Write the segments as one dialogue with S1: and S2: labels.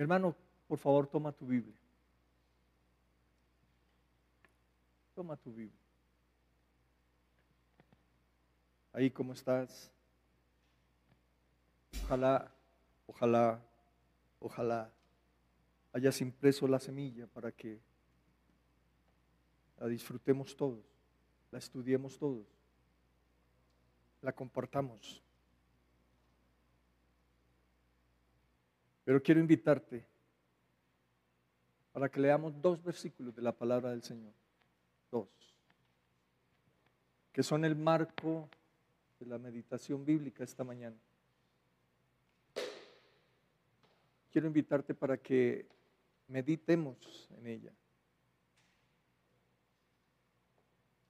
S1: Hermano, por favor, toma tu Biblia. Toma tu Biblia. Ahí como estás. Ojalá, ojalá, ojalá hayas impreso la semilla para que la disfrutemos todos, la estudiemos todos, la compartamos. Pero quiero invitarte para que leamos dos versículos de la palabra del Señor. Dos. Que son el marco de la meditación bíblica esta mañana. Quiero invitarte para que meditemos en ella.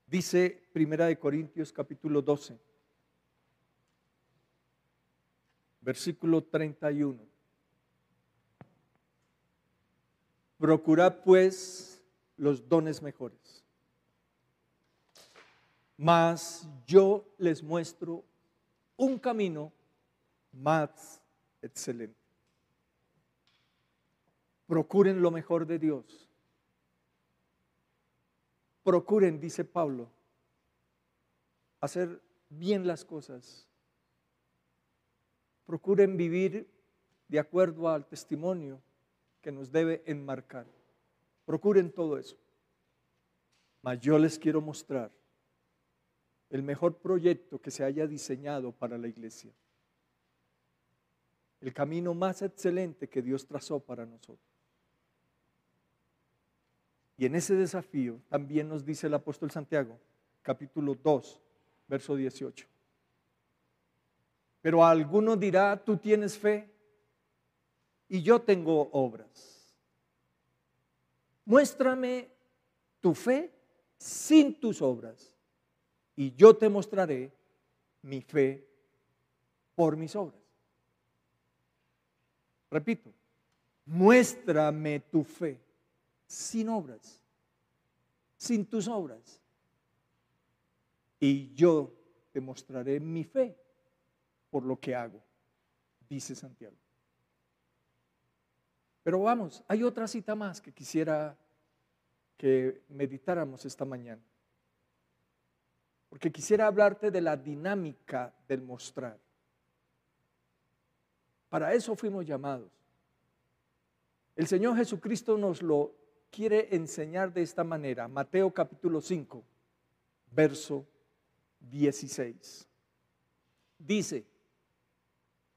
S1: Dice Primera de Corintios capítulo 12, versículo 31. Procurad pues los dones mejores. Mas yo les muestro un camino más excelente. Procuren lo mejor de Dios. Procuren, dice Pablo, hacer bien las cosas. Procuren vivir de acuerdo al testimonio que nos debe enmarcar. Procuren todo eso. Mas yo les quiero mostrar el mejor proyecto que se haya diseñado para la iglesia. El camino más excelente que Dios trazó para nosotros. Y en ese desafío también nos dice el apóstol Santiago, capítulo 2, verso 18. Pero a alguno dirá, tú tienes fe y yo tengo obras. Muéstrame tu fe sin tus obras y yo te mostraré mi fe por mis obras. Repito, muéstrame tu fe sin obras, sin tus obras, y yo te mostraré mi fe por lo que hago, dice Santiago. Pero vamos, hay otra cita más que quisiera que meditáramos esta mañana. Porque quisiera hablarte de la dinámica del mostrar. Para eso fuimos llamados. El Señor Jesucristo nos lo quiere enseñar de esta manera. Mateo capítulo 5, verso 16. Dice,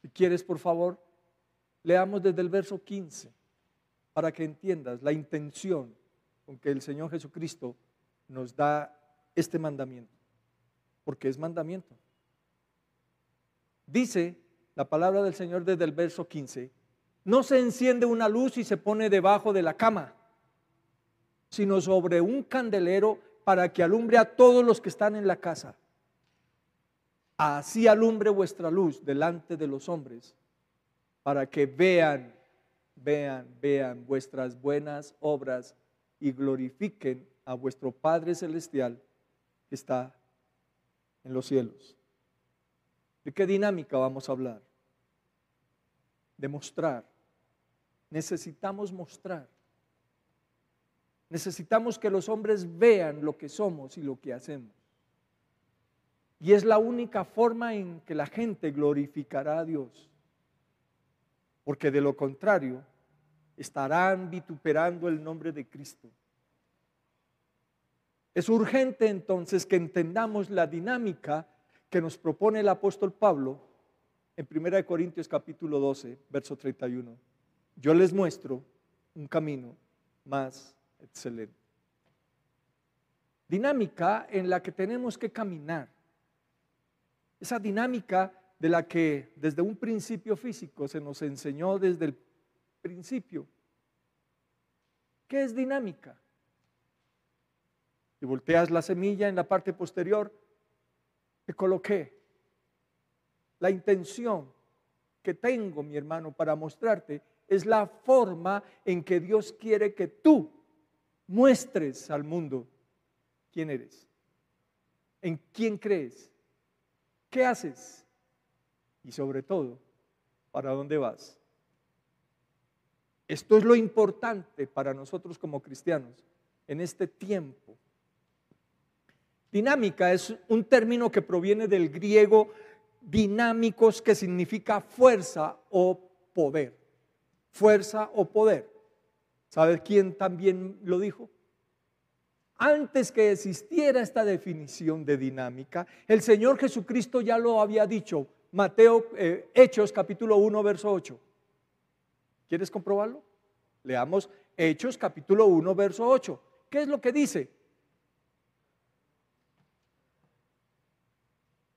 S1: si quieres por favor, Leamos desde el verso 15 para que entiendas la intención con que el Señor Jesucristo nos da este mandamiento, porque es mandamiento. Dice la palabra del Señor desde el verso 15, no se enciende una luz y se pone debajo de la cama, sino sobre un candelero para que alumbre a todos los que están en la casa. Así alumbre vuestra luz delante de los hombres para que vean, vean, vean vuestras buenas obras y glorifiquen a vuestro Padre Celestial que está en los cielos. ¿De qué dinámica vamos a hablar? De mostrar. Necesitamos mostrar. Necesitamos que los hombres vean lo que somos y lo que hacemos. Y es la única forma en que la gente glorificará a Dios porque de lo contrario estarán vituperando el nombre de Cristo. Es urgente entonces que entendamos la dinámica que nos propone el apóstol Pablo en 1 Corintios capítulo 12, verso 31. Yo les muestro un camino más excelente. Dinámica en la que tenemos que caminar. Esa dinámica de la que desde un principio físico se nos enseñó desde el principio. ¿Qué es dinámica? Si volteas la semilla en la parte posterior, te coloqué la intención que tengo, mi hermano, para mostrarte es la forma en que Dios quiere que tú muestres al mundo quién eres, en quién crees, qué haces, y sobre todo, ¿para dónde vas? Esto es lo importante para nosotros como cristianos en este tiempo. Dinámica es un término que proviene del griego dinámicos que significa fuerza o poder. Fuerza o poder. ¿Sabe quién también lo dijo? Antes que existiera esta definición de dinámica, el Señor Jesucristo ya lo había dicho. Mateo, eh, Hechos capítulo 1, verso 8. ¿Quieres comprobarlo? Leamos Hechos capítulo 1, verso 8. ¿Qué es lo que dice?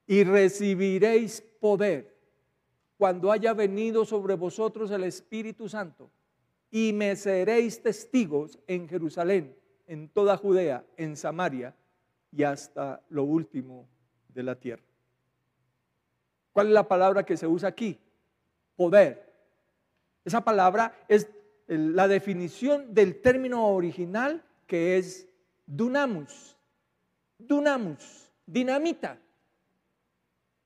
S1: Y recibiréis poder cuando haya venido sobre vosotros el Espíritu Santo y me seréis testigos en Jerusalén, en toda Judea, en Samaria y hasta lo último de la tierra. ¿Cuál es la palabra que se usa aquí? Poder. Esa palabra es la definición del término original que es dunamus. Dunamus, dinamita.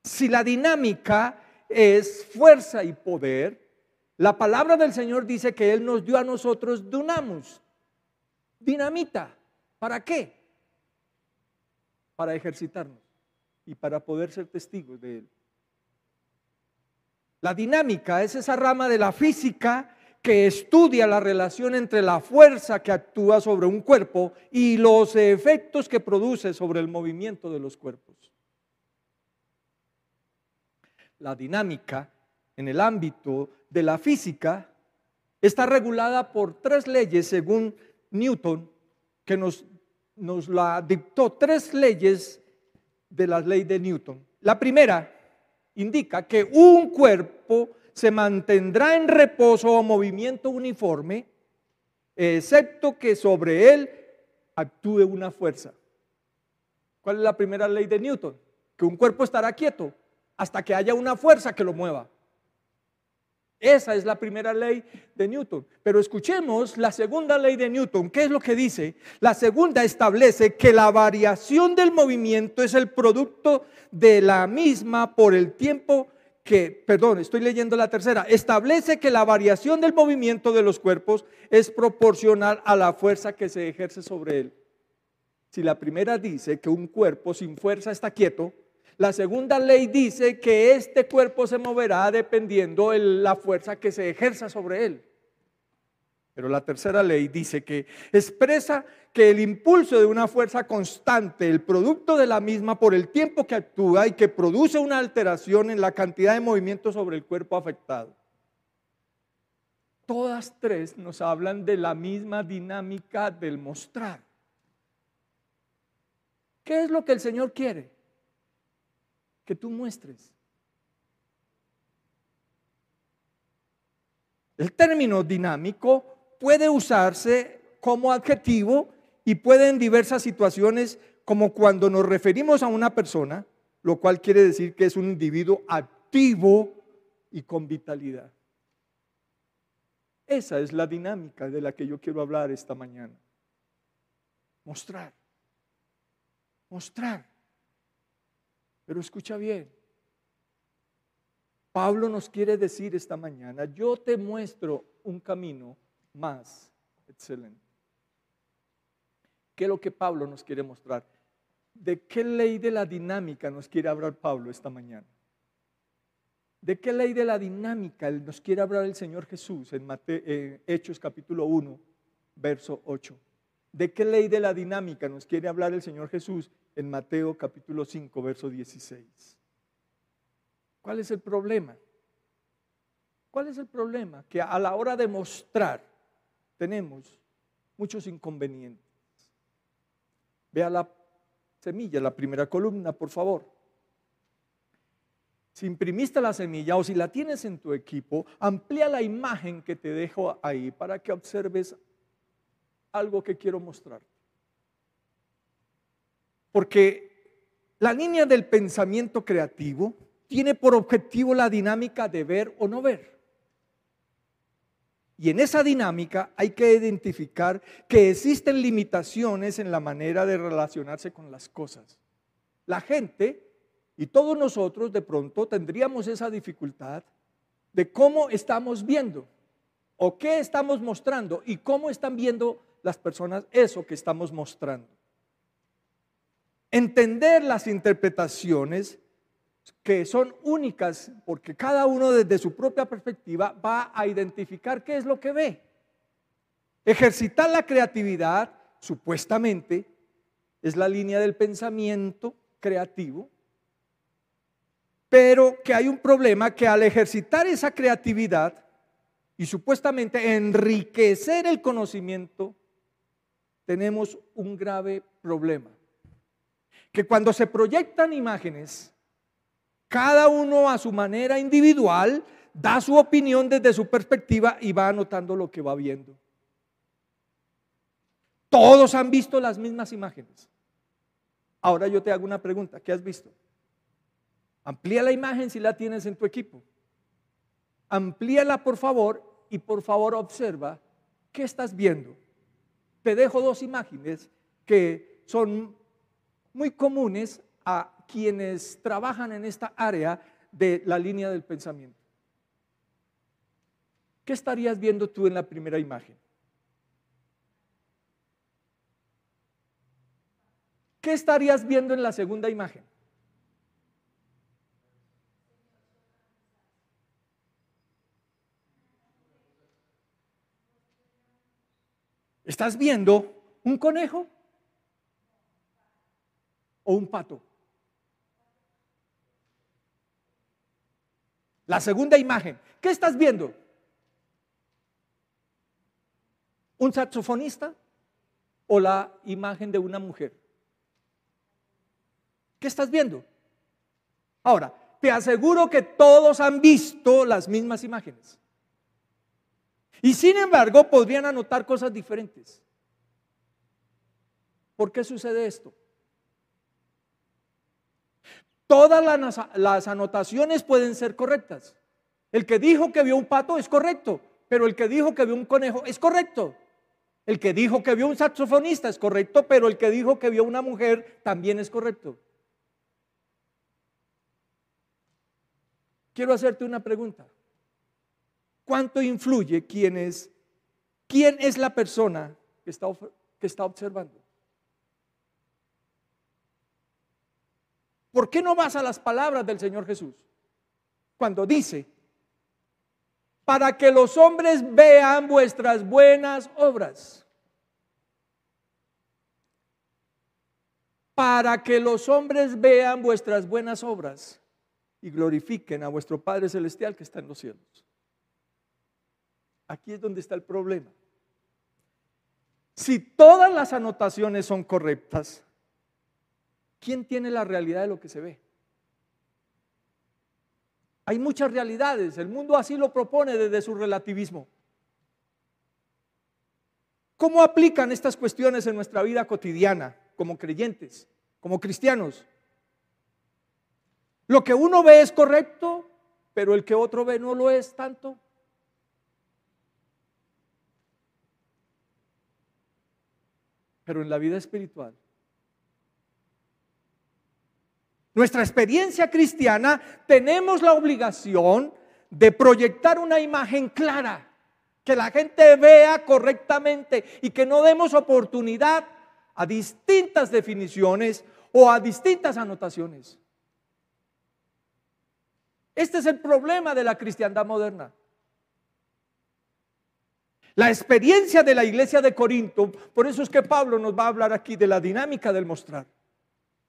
S1: Si la dinámica es fuerza y poder, la palabra del Señor dice que Él nos dio a nosotros dunamus, dinamita. ¿Para qué? Para ejercitarnos y para poder ser testigos de Él. La dinámica es esa rama de la física que estudia la relación entre la fuerza que actúa sobre un cuerpo y los efectos que produce sobre el movimiento de los cuerpos. La dinámica en el ámbito de la física está regulada por tres leyes según Newton, que nos, la dictó, tres leyes de la ley de Newton. La primera indica que un cuerpo se mantendrá en reposo o movimiento uniforme, excepto que sobre él actúe una fuerza. ¿Cuál es la primera ley de Newton? Que un cuerpo estará quieto hasta que haya una fuerza que lo mueva. Esa es la primera ley de Newton. Pero escuchemos la segunda ley de Newton. ¿Qué es lo que dice? La segunda establece que la variación del movimiento es el producto de la misma por el tiempo que, perdón, estoy leyendo la tercera, establece que la variación del movimiento de los cuerpos es proporcional a la fuerza que se ejerce sobre él. Si la primera dice que un cuerpo sin fuerza está quieto, la segunda ley dice que este cuerpo se moverá dependiendo de la fuerza que se ejerza sobre él. Pero la tercera ley dice que expresa que el impulso de una fuerza constante, el producto de la misma por el tiempo que actúa y que produce una alteración en la cantidad de movimiento sobre el cuerpo afectado. Todas tres nos hablan de la misma dinámica del mostrar. ¿Qué es lo que el Señor quiere? Que tú muestres. El término dinámico puede usarse como adjetivo y puede en diversas situaciones, como cuando nos referimos a una persona, lo cual quiere decir que es un individuo activo y con vitalidad. Esa es la dinámica de la que yo quiero hablar esta mañana. Mostrar. Mostrar. Pero escucha bien. Pablo nos quiere decir esta mañana, yo te muestro un camino más excelente. ¿Qué es lo que Pablo nos quiere mostrar? ¿De qué ley de la dinámica nos quiere hablar Pablo esta mañana? ¿De qué ley de la dinámica nos quiere hablar el Señor Jesús en eh, Hechos capítulo 1, verso 8? ¿De qué ley de la dinámica nos quiere hablar el Señor Jesús en Mateo capítulo 5, verso 16? ¿Cuál es el problema? ¿Cuál es el problema? Que a la hora de mostrar tenemos muchos inconvenientes. Vea la semilla, la primera columna, por favor. Si imprimiste la semilla o si la tienes en tu equipo, amplía la imagen que te dejo ahí para que observes algo que quiero mostrar. Porque la línea del pensamiento creativo tiene por objetivo la dinámica de ver o no ver. Y en esa dinámica hay que identificar que existen limitaciones en la manera de relacionarse con las cosas. La gente y todos nosotros de pronto tendríamos esa dificultad de cómo estamos viendo o qué estamos mostrando y cómo están viendo las personas eso que estamos mostrando. Entender las interpretaciones que son únicas porque cada uno desde su propia perspectiva va a identificar qué es lo que ve. Ejercitar la creatividad, supuestamente, es la línea del pensamiento creativo, pero que hay un problema que al ejercitar esa creatividad y supuestamente enriquecer el conocimiento, tenemos un grave problema. Que cuando se proyectan imágenes, cada uno a su manera individual da su opinión desde su perspectiva y va anotando lo que va viendo. Todos han visto las mismas imágenes. Ahora yo te hago una pregunta, ¿qué has visto? Amplía la imagen si la tienes en tu equipo. Amplíala por favor y por favor observa qué estás viendo. Te dejo dos imágenes que son muy comunes a quienes trabajan en esta área de la línea del pensamiento. ¿Qué estarías viendo tú en la primera imagen? ¿Qué estarías viendo en la segunda imagen? ¿Estás viendo un conejo o un pato? La segunda imagen, ¿qué estás viendo? ¿Un saxofonista o la imagen de una mujer? ¿Qué estás viendo? Ahora, te aseguro que todos han visto las mismas imágenes. Y sin embargo, podrían anotar cosas diferentes. ¿Por qué sucede esto? Todas las, anotaciones pueden ser correctas. El que dijo que vio un pato es correcto, pero el que dijo que vio un conejo es correcto. El que dijo que vio un saxofonista es correcto, pero el que dijo que vio una mujer también es correcto. Quiero hacerte una pregunta. ¿Cuánto influye quién es, quién es la persona que está, que está observando? ¿Por qué no vas a las palabras del Señor Jesús? Cuando dice, para que los hombres vean vuestras buenas obras. Para que los hombres vean vuestras buenas obras y glorifiquen a vuestro Padre Celestial que está en los cielos. Aquí es donde está el problema. Si todas las anotaciones son correctas, ¿quién tiene la realidad de lo que se ve? Hay muchas realidades, el mundo así lo propone desde su relativismo. ¿Cómo aplican estas cuestiones en nuestra vida cotidiana como creyentes, como cristianos? Lo que uno ve es correcto, pero el que otro ve no lo es tanto. pero en la vida espiritual. Nuestra experiencia cristiana tenemos la obligación de proyectar una imagen clara, que la gente vea correctamente y que no demos oportunidad a distintas definiciones o a distintas anotaciones. Este es el problema de la cristiandad moderna. La experiencia de la iglesia de Corinto, por eso es que Pablo nos va a hablar aquí de la dinámica del mostrar.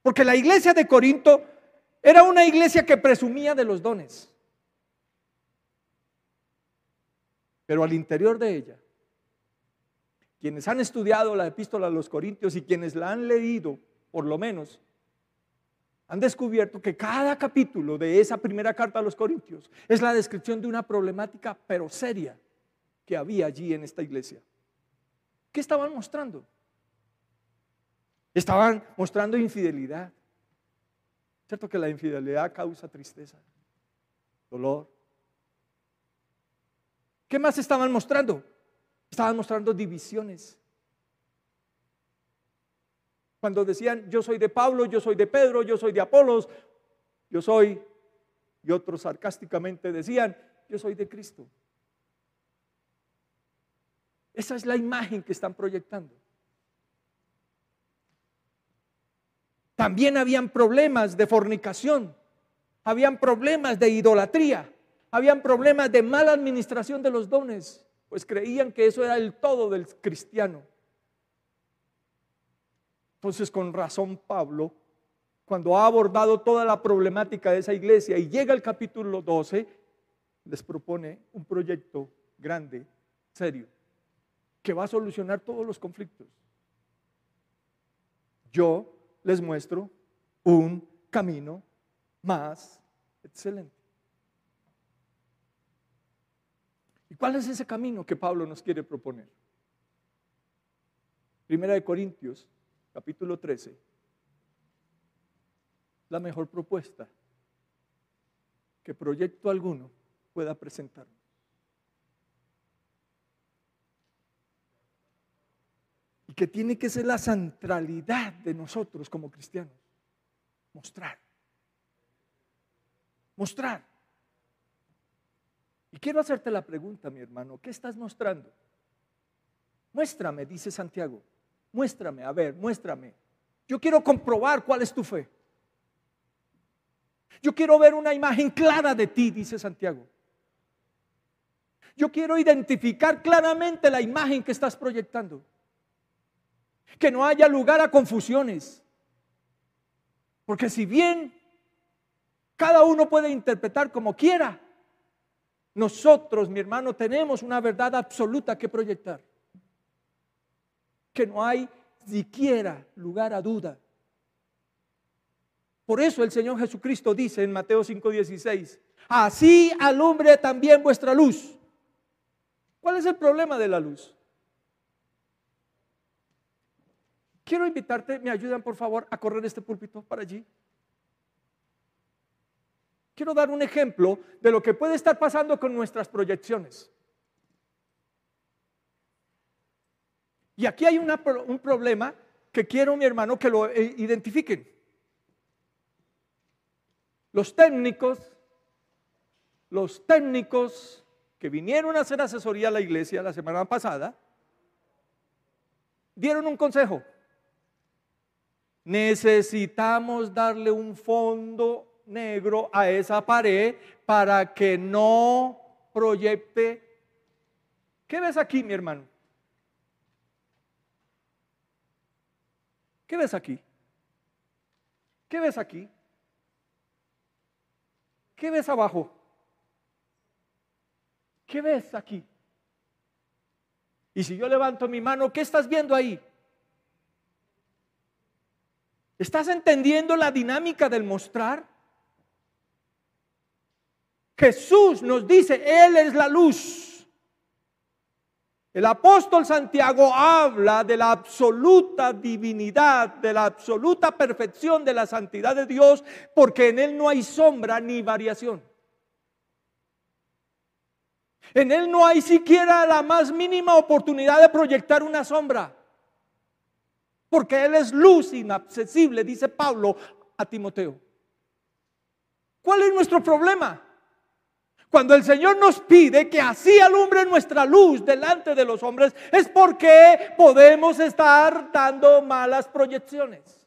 S1: Porque la iglesia de Corinto era una iglesia que presumía de los dones. Pero al interior de ella, quienes han estudiado la epístola a los Corintios y quienes la han leído, por lo menos, han descubierto que cada capítulo de esa primera carta a los Corintios es la descripción de una problemática, pero seria, que había allí en esta iglesia. ¿Qué estaban mostrando? Estaban mostrando infidelidad. ¿Cierto que la infidelidad causa tristeza, dolor? ¿Qué más estaban mostrando? Estaban mostrando divisiones. Cuando decían, yo soy de Pablo, yo soy de Pedro, yo soy de Apolos, yo soy, y otros sarcásticamente decían, yo soy de Cristo. Esa es la imagen que están proyectando. También habían problemas de fornicación, habían problemas de idolatría, habían problemas de mala administración de los dones, pues creían que eso era el todo del cristiano. Entonces, con razón, Pablo, cuando ha abordado toda la problemática de esa iglesia y llega al capítulo 12, les propone un proyecto grande, serio, que va a solucionar todos los conflictos. Yo les muestro un camino más excelente. ¿Y cuál es ese camino que Pablo nos quiere proponer? Primera de Corintios capítulo 13, la mejor propuesta que proyecto alguno pueda presentar. Y que tiene que ser la centralidad de nosotros como cristianos. Mostrar. Mostrar. Y quiero hacerte la pregunta, mi hermano, ¿qué estás mostrando? Muéstrame, dice Santiago. Muéstrame, a ver, muéstrame. Yo quiero comprobar cuál es tu fe. Yo quiero ver una imagen clara de ti, dice Santiago. Yo quiero identificar claramente la imagen que estás proyectando. Que no haya lugar a confusiones. Porque si bien cada uno puede interpretar como quiera, nosotros, mi hermano, tenemos una verdad absoluta que proyectar que no hay siquiera lugar a duda. Por eso el Señor Jesucristo dice en Mateo 5:16, así alumbre también vuestra luz. ¿Cuál es el problema de la luz? Quiero invitarte, me ayudan por favor a correr este púlpito para allí. Quiero dar un ejemplo de lo que puede estar pasando con nuestras proyecciones. Y aquí hay un problema que quiero, mi hermano, que lo eh, identifiquen. Los técnicos, los técnicos que vinieron a hacer asesoría a la iglesia la semana pasada, dieron un consejo. Necesitamos darle un fondo negro a esa pared para que no proyecte. ¿Qué ves aquí, mi hermano? ¿Qué ves aquí? ¿Qué ves aquí? ¿Qué ves abajo? ¿Qué ves aquí? Y si yo levanto mi mano, ¿qué estás viendo ahí? ¿Estás entendiendo la dinámica del mostrar? Jesús nos dice, Él es la luz. El apóstol Santiago habla de la absoluta divinidad, de la absoluta perfección de la santidad de Dios, porque en Él no hay sombra ni variación. En Él no hay siquiera la más mínima oportunidad de proyectar una sombra, porque Él es luz inaccesible, dice Pablo a Timoteo. ¿Cuál es nuestro problema? Cuando el Señor nos pide que así alumbre nuestra luz delante de los hombres, es porque podemos estar dando malas proyecciones.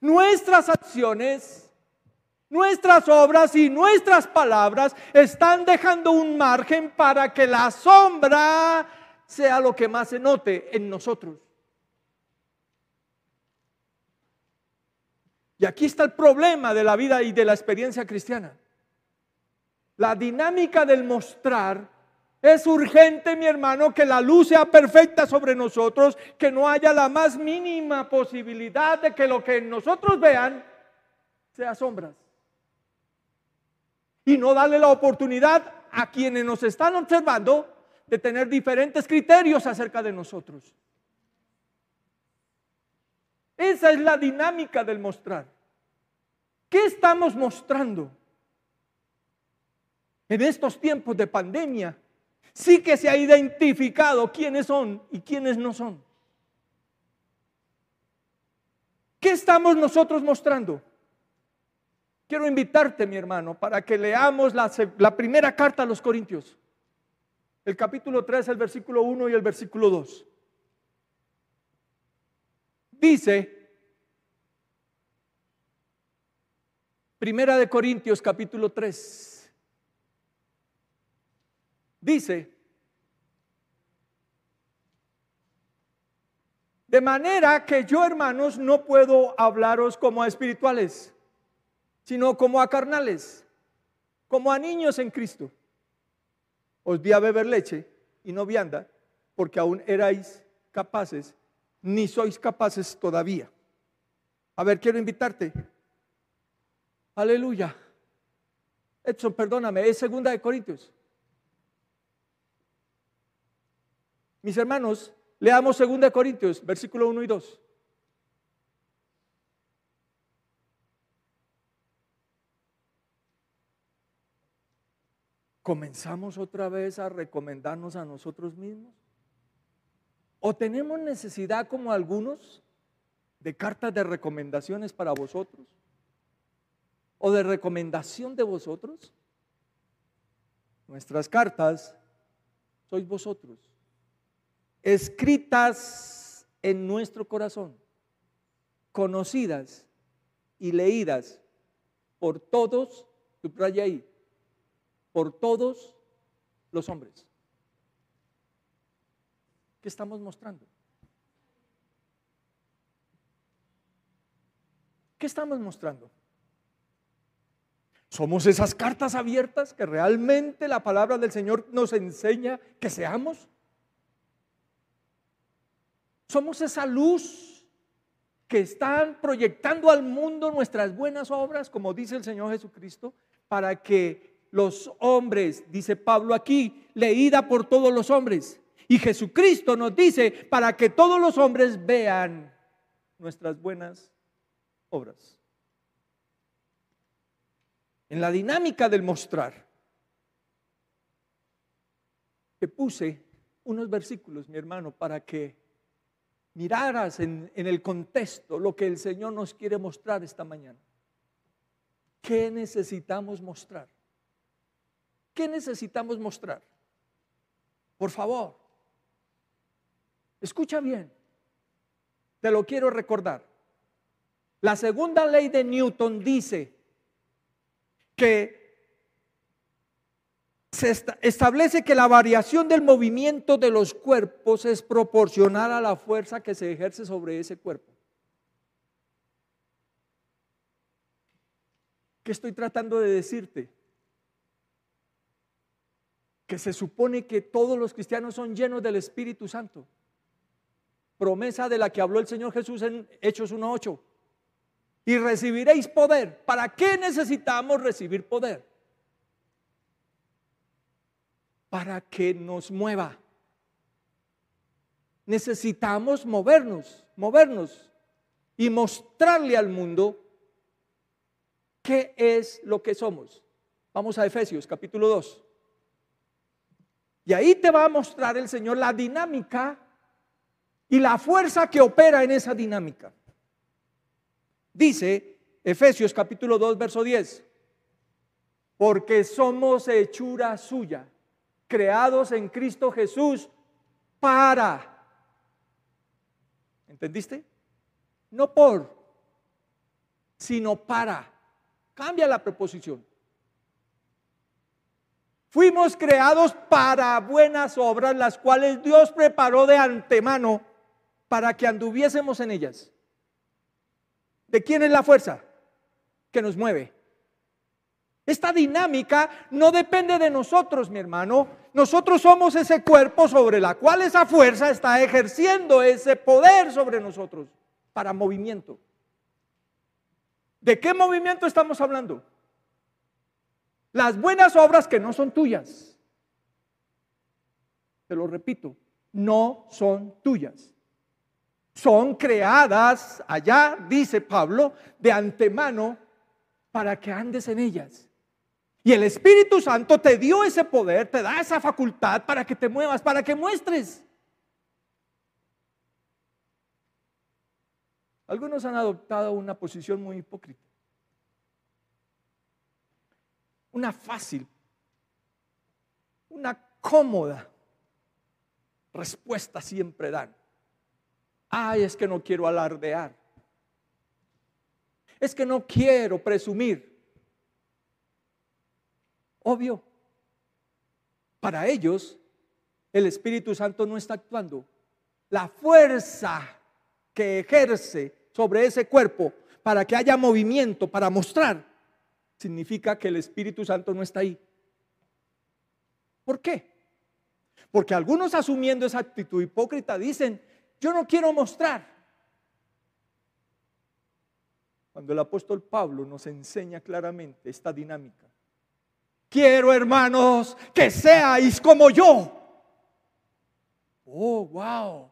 S1: Nuestras acciones, nuestras obras y nuestras palabras están dejando un margen para que la sombra sea lo que más se note en nosotros. Y aquí está el problema de la vida y de la experiencia cristiana la dinámica del mostrar, es urgente, mi hermano, que la luz sea perfecta sobre nosotros, que no haya la más mínima posibilidad de que lo que nosotros vean sea sombras. Y no darle la oportunidad a quienes nos están observando de tener diferentes criterios acerca de nosotros. Esa es la dinámica del mostrar. ¿Qué estamos mostrando? en estos tiempos de pandemia, sí que se ha identificado quiénes son y quiénes no son. ¿Qué estamos nosotros mostrando? Quiero invitarte, mi hermano, para que leamos la, primera carta a los Corintios. el capítulo 3, el versículo 1 y el versículo 2. Dice, Primera de Corintios capítulo 3, dice, de manera que yo hermanos no puedo hablaros como a espirituales, sino como a carnales, como a niños en Cristo. Os di a beber leche y no vianda, porque aún erais capaces ni sois capaces todavía. A ver, quiero invitarte. Aleluya. Edson, perdóname, es segunda de Corintios. Mis hermanos, leamos segunda de Corintios, versículo 1 y 2. ¿Comenzamos otra vez a recomendarnos a nosotros mismos? ¿O tenemos necesidad como algunos de cartas de recomendaciones para vosotros? ¿O de recomendación de vosotros? Nuestras cartas sois vosotros, escritas en nuestro corazón, conocidas y leídas por todos, ahí, por todos los hombres. ¿Qué estamos mostrando? ¿Qué estamos mostrando? ¿Somos esas cartas abiertas que realmente la palabra del Señor nos enseña que seamos? ¿Somos esa luz que están proyectando al mundo nuestras buenas obras, como dice el Señor Jesucristo, para que los hombres, dice Pablo aquí, leída por todos los hombres, y Jesucristo nos dice para que todos los hombres vean nuestras buenas obras. En la dinámica del mostrar, te puse unos versículos, mi hermano, para que miraras en, en, el contexto lo que el Señor nos quiere mostrar esta mañana. ¿Qué necesitamos mostrar? ¿Qué necesitamos mostrar? Por favor, Escucha bien, te lo quiero recordar. La segunda ley de Newton dice que se establece que la variación del movimiento de los cuerpos es proporcional a la fuerza que se ejerce sobre ese cuerpo. ¿Qué estoy tratando de decirte? Que se supone que todos los cristianos son llenos del Espíritu Santo promesa de la que habló el Señor Jesús en Hechos 1.8. Y recibiréis poder. ¿Para qué necesitamos recibir poder? Para que nos mueva. Necesitamos movernos, movernos y mostrarle al mundo qué es lo que somos. Vamos a Efesios capítulo 2. Y ahí te va a mostrar el Señor la dinámica y la fuerza que opera en esa dinámica. Dice Efesios capítulo 2, verso 10, porque somos hechura suya, creados en Cristo Jesús para. ¿Entendiste? No por, sino para. Cambia la preposición. Fuimos creados para buenas obras, las cuales Dios preparó de antemano para que anduviésemos en ellas. ¿De quién es la fuerza que nos mueve? Esta dinámica no depende de nosotros, mi hermano. Nosotros somos ese cuerpo sobre la cual esa fuerza está ejerciendo ese poder sobre nosotros para movimiento. ¿De qué movimiento estamos hablando? Las buenas obras que no son tuyas. Te lo repito, no son tuyas son creadas allá, dice Pablo, de antemano para que andes en ellas. Y el Espíritu Santo te dio ese poder, te da esa facultad para que te muevas, para que muestres. Algunos han adoptado una posición muy hipócrita. Una fácil, una cómoda respuesta siempre dan. Ay, es que no quiero alardear. Es que no quiero presumir. Obvio. Para ellos, el Espíritu Santo no está actuando. La fuerza que ejerce sobre ese cuerpo para que haya movimiento, para mostrar, significa que el Espíritu Santo no está ahí. ¿Por qué? Porque algunos asumiendo esa actitud hipócrita dicen, yo no quiero mostrar. Cuando el apóstol Pablo nos enseña claramente esta dinámica. Quiero, hermanos, que seáis como yo. Oh, wow.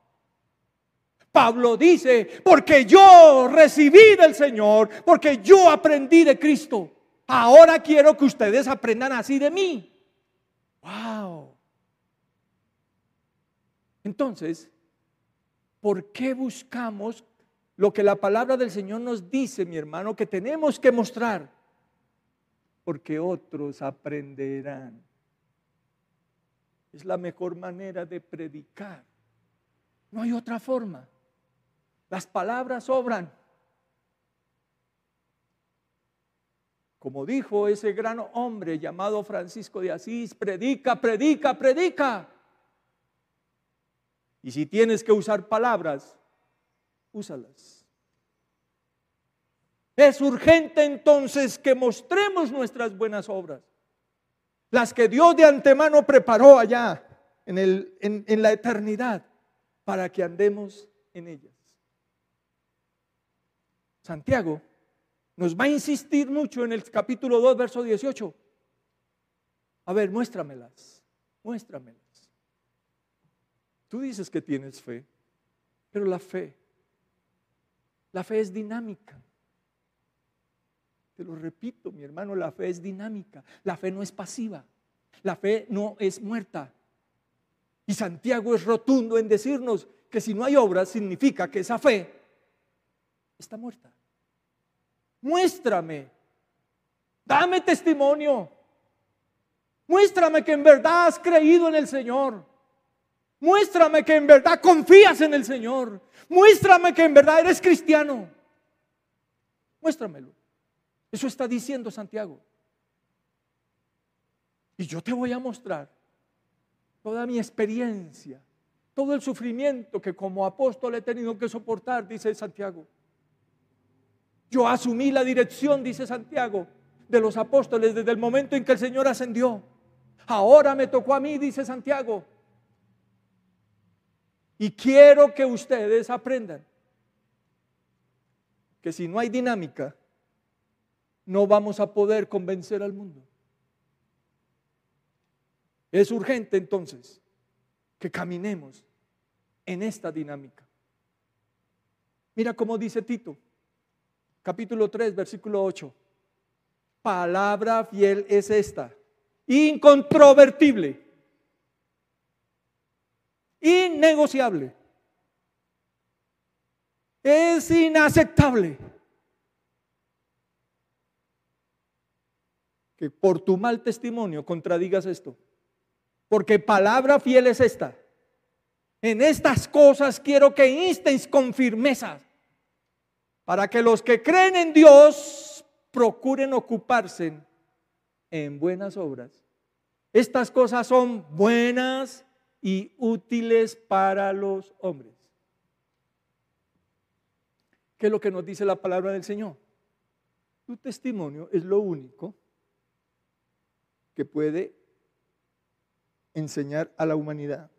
S1: Pablo dice, porque yo recibí del Señor, porque yo aprendí de Cristo. Ahora quiero que ustedes aprendan así de mí. Wow. Entonces, ¿por qué buscamos lo que la palabra del Señor nos dice, mi hermano, que tenemos que mostrar? Porque otros aprenderán. Es la mejor manera de predicar. No hay otra forma. Las palabras sobran. Como dijo ese gran hombre llamado Francisco de Asís, predica, predica, predica. Y si tienes que usar palabras, úsalas. Es urgente entonces que mostremos nuestras buenas obras, las que Dios de antemano preparó allá en, el, en la eternidad, para que andemos en ellas. Santiago nos va a insistir mucho en el capítulo 2, verso 18. A ver, muéstramelas, muéstramelas. Tú dices que tienes fe, pero la fe, la fe es dinámica. Te lo repito, mi hermano, la fe es dinámica. La fe no es pasiva. La fe no es muerta. Y Santiago es rotundo en decirnos que si no hay obras significa que esa fe está muerta. Muéstrame. Dame testimonio. Muéstrame que en verdad has creído en el Señor. Muéstrame que en verdad confías en el Señor. Muéstrame que en verdad eres cristiano. Muéstramelo. Eso está diciendo Santiago. Y yo te voy a mostrar toda mi experiencia, todo el sufrimiento que como apóstol he tenido que soportar, dice Santiago. Yo asumí la dirección, dice Santiago, de los apóstoles desde el momento en que el Señor ascendió. Ahora me tocó a mí, dice Santiago. Y quiero que ustedes aprendan que si no hay dinámica, no vamos a poder convencer al mundo. Es urgente entonces que caminemos en esta dinámica. Mira cómo dice Tito capítulo 3, versículo 8. Palabra fiel es esta, incontrovertible, innegociable, es inaceptable. Que por tu mal testimonio contradigas esto. Porque palabra fiel es esta. En estas cosas quiero que instéis con firmeza para que los que creen en Dios procuren ocuparse en buenas obras. Estas cosas son buenas y útiles para los hombres. ¿Qué es lo que nos dice la palabra del Señor? Tu testimonio es lo único que puede enseñar a la humanidad.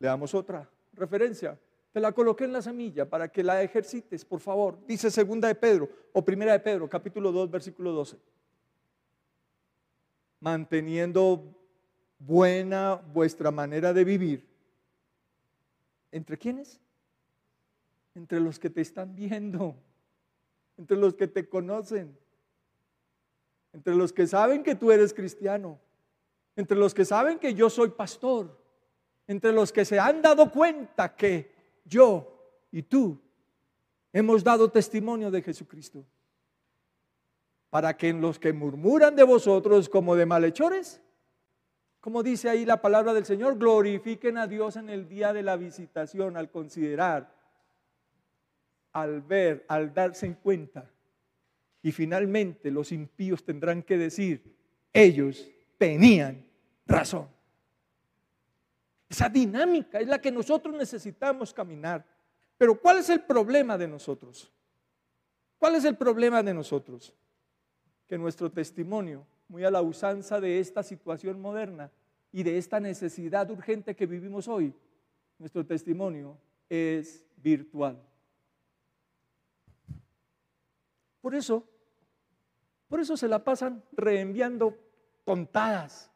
S1: Le damos otra referencia. Te la coloqué en la semilla para que la ejercites, por favor. Dice segunda de Pedro o primera de Pedro, capítulo 2, versículo 12. Manteniendo buena vuestra manera de vivir. ¿Entre quiénes? Entre los que te están viendo, entre los que te conocen, entre los que saben que tú eres cristiano, entre los que saben que yo soy pastor entre los que se han dado cuenta que yo y tú hemos dado testimonio de Jesucristo. para que en los que murmuran de vosotros como de malhechores, como dice ahí la palabra del Señor, glorifiquen a Dios en el día de la visitación, al considerar, al ver, al darse en cuenta. Y finalmente los impíos tendrán que decir, ellos tenían razón. Esa dinámica es la que nosotros necesitamos caminar. Pero ¿cuál es el problema de nosotros? ¿Cuál es el problema de nosotros? que nuestro testimonio, muy a la usanza de esta situación moderna y de esta necesidad urgente que vivimos hoy, nuestro testimonio es virtual. Por eso, por eso se la pasan reenviando tontadas.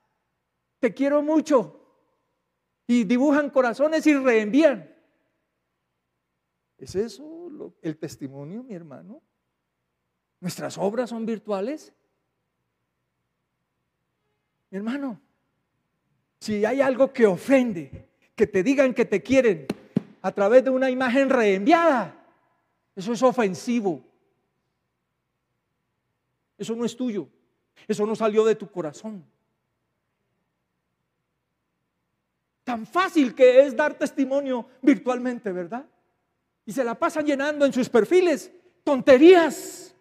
S1: Te quiero mucho. Y dibujan corazones y reenvían. ¿Es eso el testimonio, mi hermano? ¿Nuestras obras son virtuales? Mi hermano, si hay algo que ofende, que te digan que te quieren a través de una imagen reenviada, eso es ofensivo. Eso no es tuyo. Eso no salió de tu corazón. Tan fácil que es dar testimonio virtualmente, ¿verdad? Y se la pasan llenando en sus perfiles tonterías.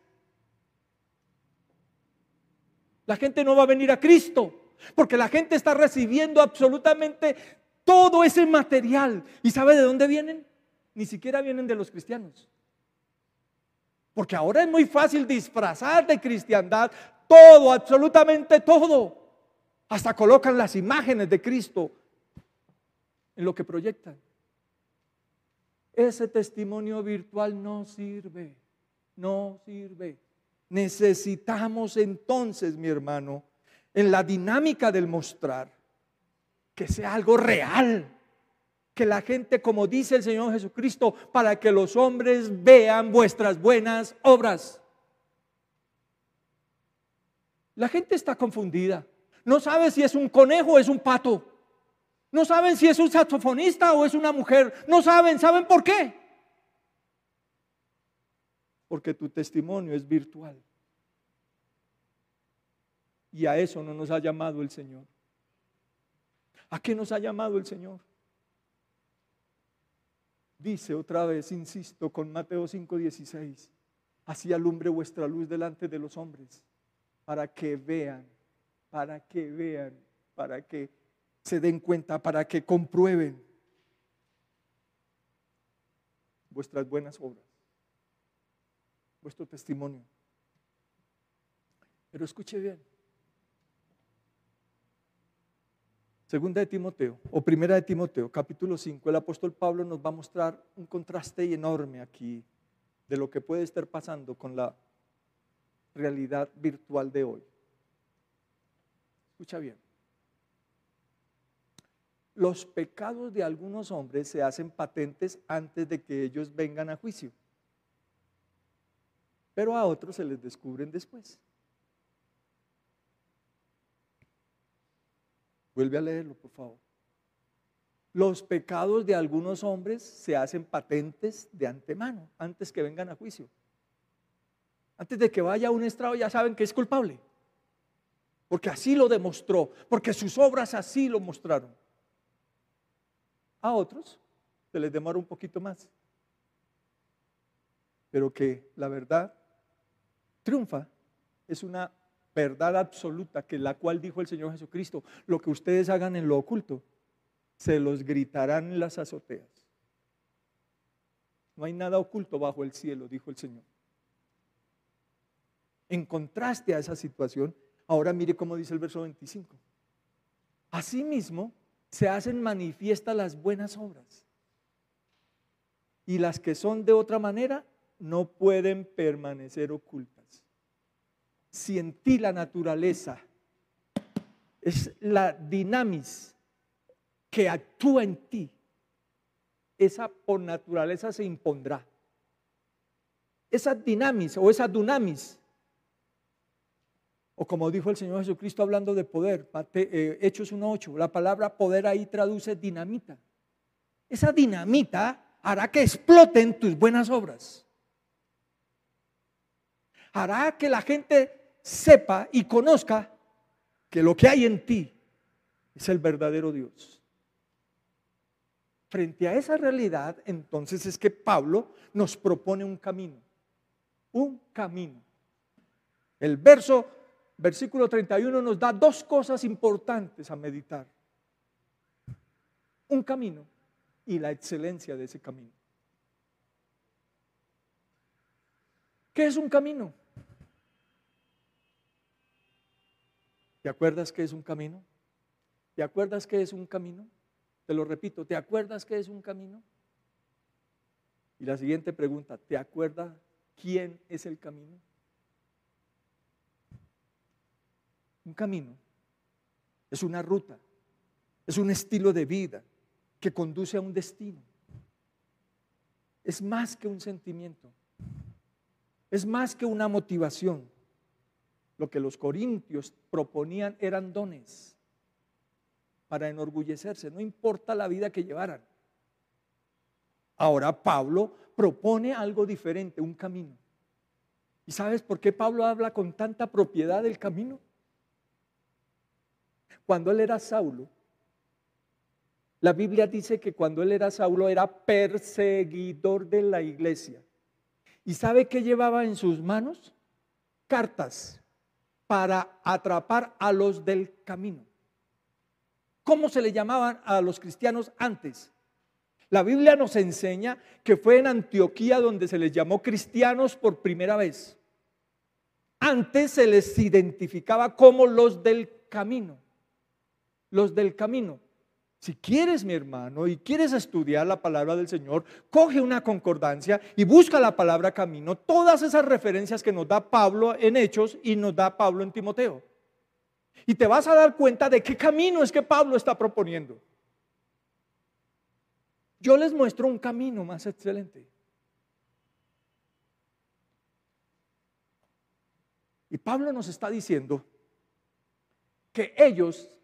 S1: La gente no va a venir a Cristo porque la gente está recibiendo absolutamente todo ese material. ¿Y sabe de dónde vienen? Ni siquiera vienen de los cristianos. Porque ahora es muy fácil disfrazar de cristiandad todo, absolutamente todo. Hasta colocan las imágenes de Cristo en lo que proyectan. Ese testimonio virtual no sirve, no sirve. Necesitamos entonces, mi hermano, en la dinámica del mostrar, que sea algo real, que la gente, como dice el Señor Jesucristo, para que los hombres vean vuestras buenas obras. La gente está confundida. No sabe si es un conejo o es un pato. No saben si es un saxofonista o es una mujer. No saben. ¿Saben por qué? porque tu testimonio es virtual. Y a eso no nos ha llamado el Señor. ¿A qué nos ha llamado el Señor? Dice otra vez, insisto, con Mateo 5:16, así alumbre vuestra luz delante de los hombres, para que vean, para que vean, para que se den cuenta, para que comprueben vuestras buenas obras vuestro testimonio. Pero escuche bien. Segunda de Timoteo, o primera de Timoteo, capítulo 5, el apóstol Pablo nos va a mostrar un contraste enorme aquí de lo que puede estar pasando con la realidad virtual de hoy. Escucha bien. Los pecados de algunos hombres se hacen patentes antes de que ellos vengan a juicio pero a otros se les descubren después. Vuelve a leerlo, por favor. Los pecados de algunos hombres se hacen patentes de antemano, antes que vengan a juicio. Antes de que vaya a un estrado ya saben que es culpable. Porque así lo demostró, porque sus obras así lo mostraron. A otros se les demora un poquito más. Pero que la verdad triunfa es una verdad absoluta que la cual dijo el Señor Jesucristo, lo que ustedes hagan en lo oculto, se los gritarán las azoteas. No hay nada oculto bajo el cielo, dijo el Señor. En contraste a esa situación, ahora mire cómo dice el verso 25. Asimismo, se hacen manifiestas las buenas obras. Y las que son de otra manera no pueden permanecer ocultas si en ti la naturaleza es la dinamis que actúa en ti, esa por naturaleza se impondrá. Esa dinamis o esa dunamis, o como dijo el Señor Jesucristo hablando de poder, eh, Hechos 1.8, la palabra poder ahí traduce dinamita. Esa dinamita hará que exploten tus buenas obras. Hará que la gente sepa y conozca que lo que hay en ti es el verdadero Dios. Frente a esa realidad, entonces es que Pablo nos propone un camino, un camino. El verso, versículo 31 nos da dos cosas importantes a meditar. Un camino y la excelencia de ese camino. ¿Qué es un camino? ¿Te acuerdas qué es un camino? ¿Te acuerdas qué es un camino? Te lo repito, ¿te acuerdas qué es un camino? Y la siguiente pregunta, ¿te acuerdas quién es el camino? Un camino es una ruta, es un estilo de vida que conduce a un destino. Es más que un sentimiento, es más que una motivación. Lo que los corintios proponían eran dones para enorgullecerse, no importa la vida que llevaran. Ahora Pablo propone algo diferente, un camino. ¿Y sabes por qué Pablo habla con tanta propiedad del camino? Cuando él era Saulo, la Biblia dice que cuando él era Saulo era perseguidor de la iglesia. ¿Y sabe qué llevaba en sus manos? Cartas para atrapar a los del camino. ¿Cómo se le llamaban a los cristianos antes? La Biblia nos enseña que fue en Antioquía donde se les llamó cristianos por primera vez. Antes se les identificaba como los del camino. Los del camino. Si quieres, mi hermano, y quieres estudiar la palabra del Señor, coge una concordancia y busca la palabra camino, todas esas referencias que nos da Pablo en Hechos y nos da Pablo en Timoteo. Y te vas a dar cuenta de qué camino es que Pablo está proponiendo. Yo les muestro un camino más excelente. Y Pablo nos está diciendo que ellos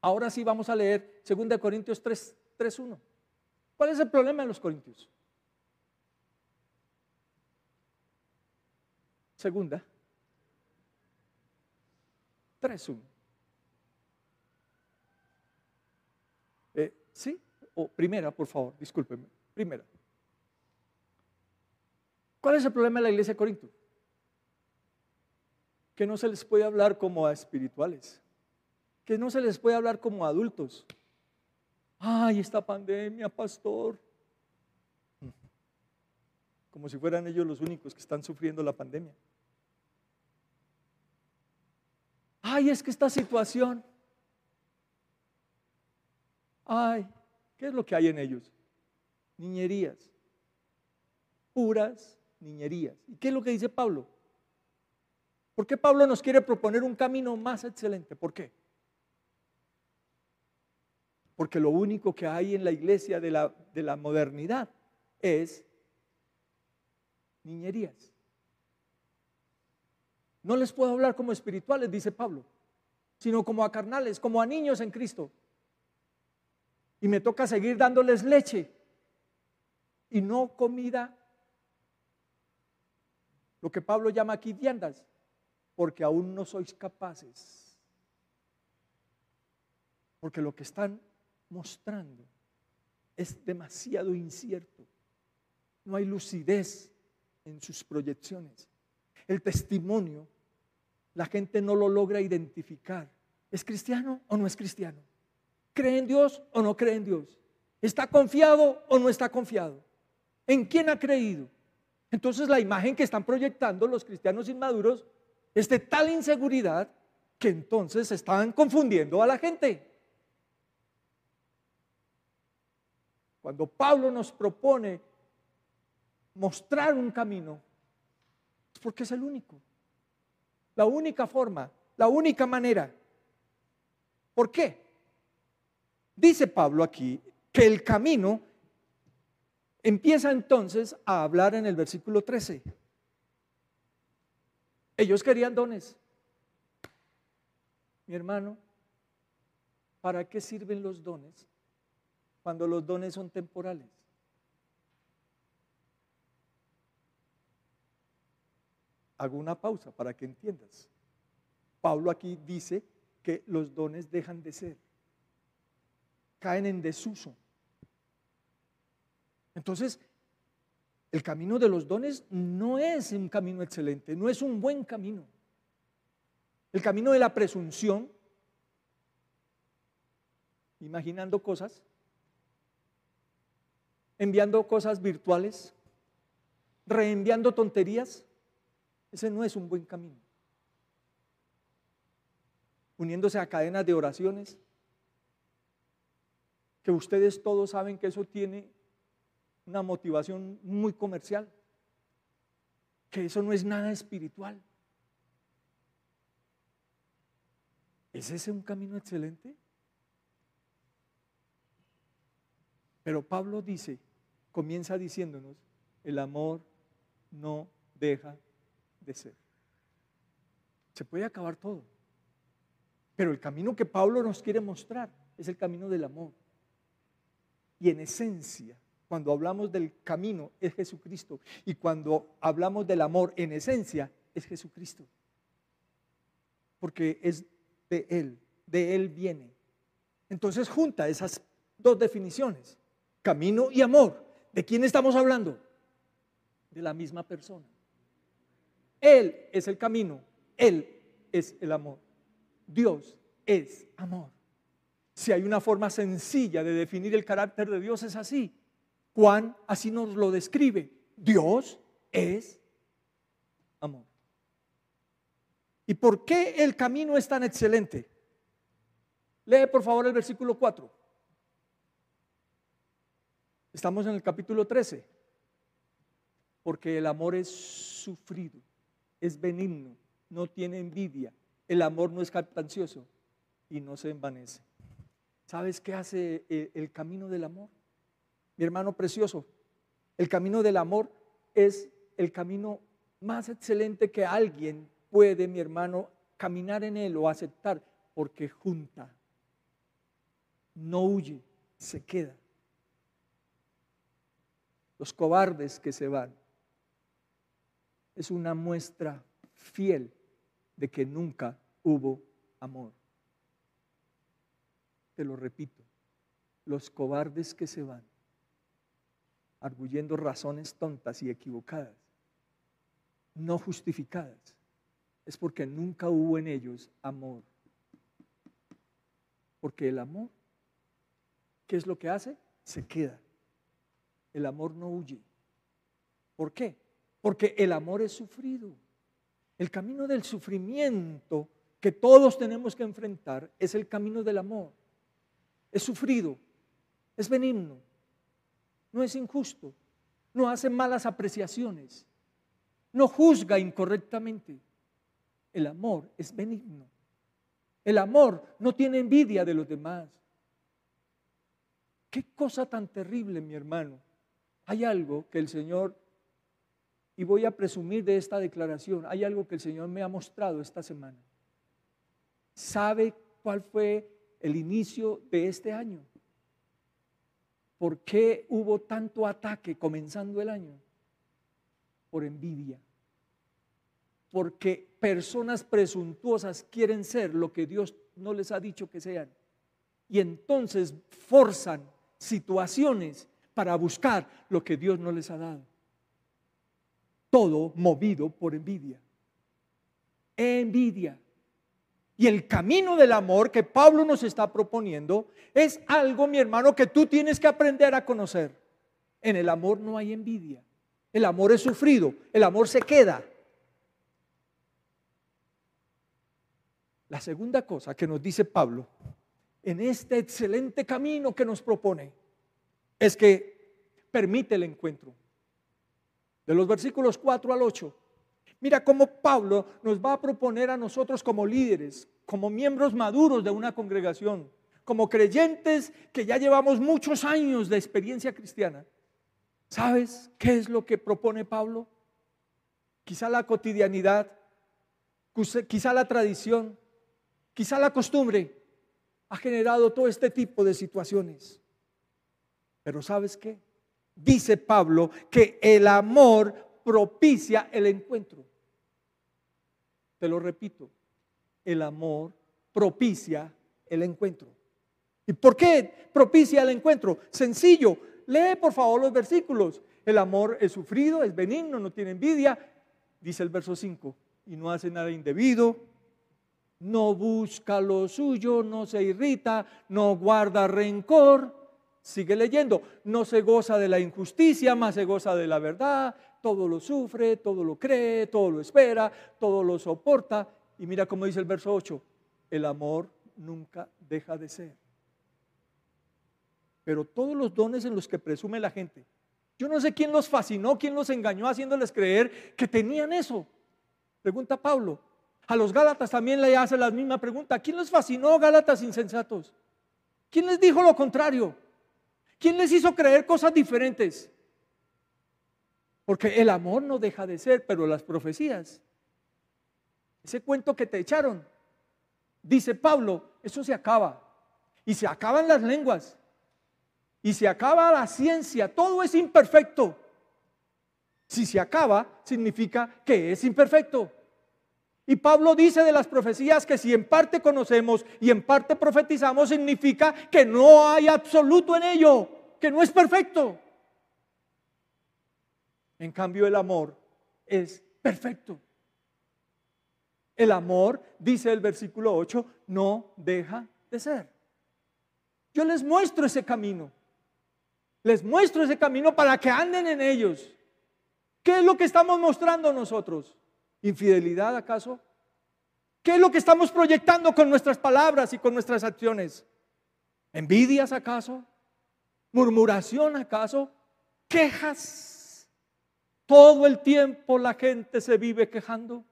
S1: Ahora sí vamos a leer 2 Corintios 3, 1. ¿Cuál es el problema de los corintios? Segunda. 3.1. Eh, ¿Sí? O primera, por favor, discúlpeme. Primera. ¿Cuál es el problema de la iglesia de Corinto? Que no se les puede hablar como a espirituales que no se les puede hablar como adultos. Ay, esta pandemia, pastor. Como si fueran ellos los únicos que están sufriendo la pandemia. Ay, es que esta situación. Ay, ¿qué es lo que hay en ellos? Niñerías. Puras niñerías. ¿Y qué es lo que dice Pablo? ¿Por qué Pablo nos quiere proponer un camino más excelente? ¿Por qué? Porque lo único que hay en la iglesia de la, de la modernidad es niñerías. No les puedo hablar como espirituales, dice Pablo, sino como a carnales, como a niños en Cristo. Y me toca seguir dándoles leche y no comida, lo que Pablo llama aquí viandas, porque aún no sois capaces. Porque lo que están mostrando es demasiado incierto. No hay lucidez en sus proyecciones. El testimonio, la gente no lo logra identificar. ¿Es cristiano o no es cristiano? ¿Cree en Dios o no cree en Dios? ¿Está confiado o no está confiado? ¿En quién ha creído? Entonces la imagen que están proyectando los cristianos inmaduros es de tal inseguridad que entonces están confundiendo a la gente. Cuando Pablo nos propone mostrar un camino, es porque es el único. La única forma, la única manera. ¿Por qué? Dice Pablo aquí que el camino empieza entonces a hablar en el versículo 13. Ellos querían dones. Mi hermano, ¿para qué sirven los dones? Cuando los dones son temporales. Hago una pausa para que entiendas. Pablo aquí dice que los dones dejan de ser, caen en desuso. Entonces, el camino de los dones no es un camino excelente, no es un buen camino. El camino de la presunción, imaginando cosas, enviando cosas virtuales, reenviando tonterías, ese no es un buen camino. Uniéndose a cadenas de oraciones, que ustedes todos saben que eso tiene una motivación muy comercial, que eso no es nada espiritual. ¿Es ese un camino excelente? Pero Pablo dice, comienza diciéndonos, el amor no deja de ser. Se puede acabar todo. Pero el camino que Pablo nos quiere mostrar es el camino del amor. Y en esencia, cuando hablamos del camino, es Jesucristo. Y cuando hablamos del amor, en esencia, es Jesucristo. Porque es de Él, de Él viene. Entonces junta esas dos definiciones, camino y amor. ¿De quién estamos hablando? De la misma persona. Él es el camino, Él es el amor. Dios es amor. Si hay una forma sencilla de definir el carácter de Dios es así. Juan así nos lo describe. Dios es amor. ¿Y por qué el camino es tan excelente? Lee por favor el versículo 4. Estamos en el capítulo 13. Porque el amor es sufrido, es benigno, no tiene envidia. El amor no es captancioso y no se envanece. ¿Sabes qué hace eh, el camino del amor? Mi hermano precioso, el camino del amor es el camino más excelente que alguien puede, mi hermano, caminar en él o aceptar, porque junta, no huye, se queda. Los cobardes que se van es una muestra fiel de que nunca hubo amor. Te lo repito, los cobardes que se van, arguyendo razones tontas y equivocadas, no justificadas, es porque nunca hubo en ellos amor. Porque el amor, ¿qué es lo que hace? Se queda. El amor no huye. ¿Por qué? Porque el amor es sufrido. El camino del sufrimiento que todos tenemos que enfrentar es el camino del amor. Es sufrido, es benigno, no es injusto, no hace malas apreciaciones, no juzga incorrectamente. El amor es benigno. El amor no tiene envidia de los demás. Qué cosa tan terrible, mi hermano. Hay algo que el Señor, y voy a presumir de esta declaración, hay algo que el Señor me ha mostrado esta semana. ¿Sabe cuál fue el inicio de este año? ¿Por qué hubo tanto ataque comenzando el año? Por envidia porque personas presuntuosas quieren ser lo que Dios no les ha dicho que sean. Y entonces forzan situaciones para buscar lo que Dios no les ha dado. Todo movido por envidia. Envidia. Y el camino del amor que Pablo nos está proponiendo es algo, mi hermano, que tú tienes que aprender a conocer. En el amor no hay envidia. El amor es sufrido. El amor se queda. La segunda cosa que nos dice Pablo en este excelente camino que nos propone es que permite el encuentro. De los versículos 4 al 8. Mira cómo Pablo nos va a proponer a nosotros como líderes, como miembros maduros de una congregación, como creyentes que ya llevamos muchos años de experiencia cristiana. ¿Sabes qué es lo que propone Pablo? Quizá la cotidianidad, quizá la tradición, Quizá la costumbre ha generado todo este tipo de situaciones. Pero ¿sabes qué? Dice Pablo que el amor propicia el encuentro. Te lo repito, el amor propicia el encuentro. ¿Y por qué propicia el encuentro? Sencillo, lee por favor los versículos. El amor es sufrido, es benigno, no tiene envidia, dice el verso 5, y no hace nada indebido, no busca lo suyo, no se irrita, no guarda rencor. Sigue leyendo, no se goza de la injusticia, más se goza de la verdad, todo lo sufre, todo lo cree, todo lo espera, todo lo soporta. Y mira cómo dice el verso 8, el amor nunca deja de ser. Pero todos los dones en los que presume la gente, yo no sé quién los fascinó, quién los engañó haciéndoles creer que tenían eso. Pregunta Pablo. A los Gálatas también le hace la misma pregunta. ¿Quién los fascinó, Gálatas insensatos? ¿Quién les dijo lo contrario? ¿Quién les hizo creer cosas diferentes? Porque el amor no deja de ser, pero las profecías, ese cuento que te echaron, dice Pablo, eso se acaba. Y se acaban las lenguas. Y se acaba la ciencia. Todo es imperfecto. Si se acaba, significa que es imperfecto. Y Pablo dice de las profecías que si en parte conocemos y en parte profetizamos, significa que no hay absoluto en ello, que no es perfecto. En cambio, el amor es perfecto. El amor, dice el versículo 8, no deja de ser. Yo les muestro ese camino. Les muestro ese camino para que anden en ellos. ¿Qué es lo que estamos mostrando nosotros? ¿Infidelidad acaso? ¿Qué es lo que estamos proyectando con nuestras palabras y con nuestras acciones? ¿Envidias acaso? ¿Murmuración acaso? ¿Quejas? ¿Todo el tiempo la gente se vive quejando?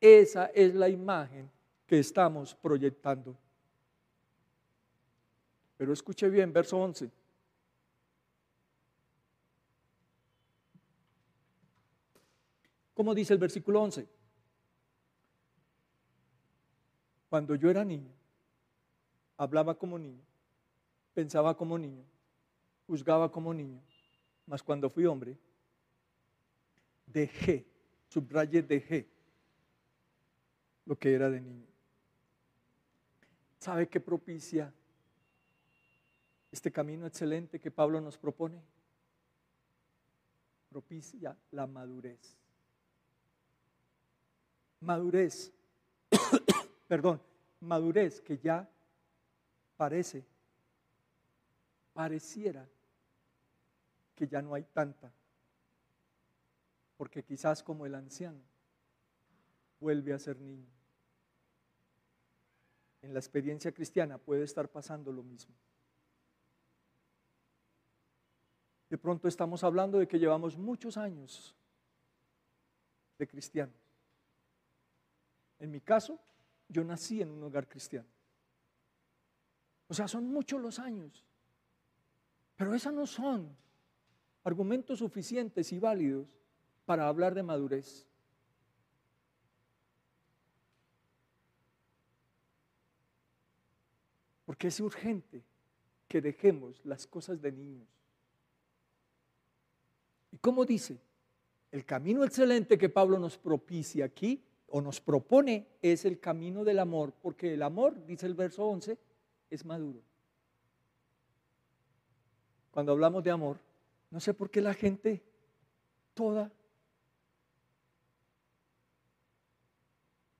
S1: Esa es la imagen que estamos proyectando. Pero escuche bien, verso 11. ¿Cómo dice el versículo 11? Cuando yo era niño, hablaba como niño, pensaba como niño, juzgaba como niño, mas cuando fui hombre, dejé, subraye dejé lo que era de niño. ¿Sabe qué propicia este camino excelente que Pablo nos propone? Propicia la madurez. Madurez, perdón, madurez que ya parece, pareciera que ya no hay tanta, porque quizás como el anciano vuelve a ser niño. En la experiencia cristiana puede estar pasando lo mismo. De pronto estamos hablando de que llevamos muchos años de cristianos. En mi caso, yo nací en un hogar cristiano. O sea, son muchos los años. Pero esos no son argumentos suficientes y válidos para hablar de madurez. Porque es urgente que dejemos las cosas de niños ¿Y cómo dice? El camino excelente que Pablo nos propicia aquí o nos propone es el camino del amor, porque el amor, dice el verso 11, es maduro. Cuando hablamos de amor, no sé por qué la gente toda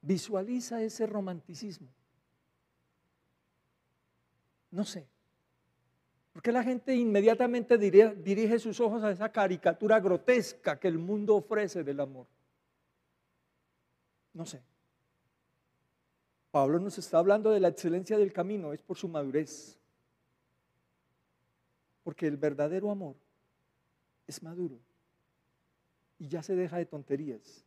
S1: visualiza ese romanticismo. No sé. ¿Por qué la gente inmediatamente dirige sus ojos a esa caricatura grotesca que el mundo ofrece del amor? No sé. Pablo nos está hablando de la excelencia del camino, es por su madurez. Porque el verdadero amor es maduro y ya se deja de tonterías.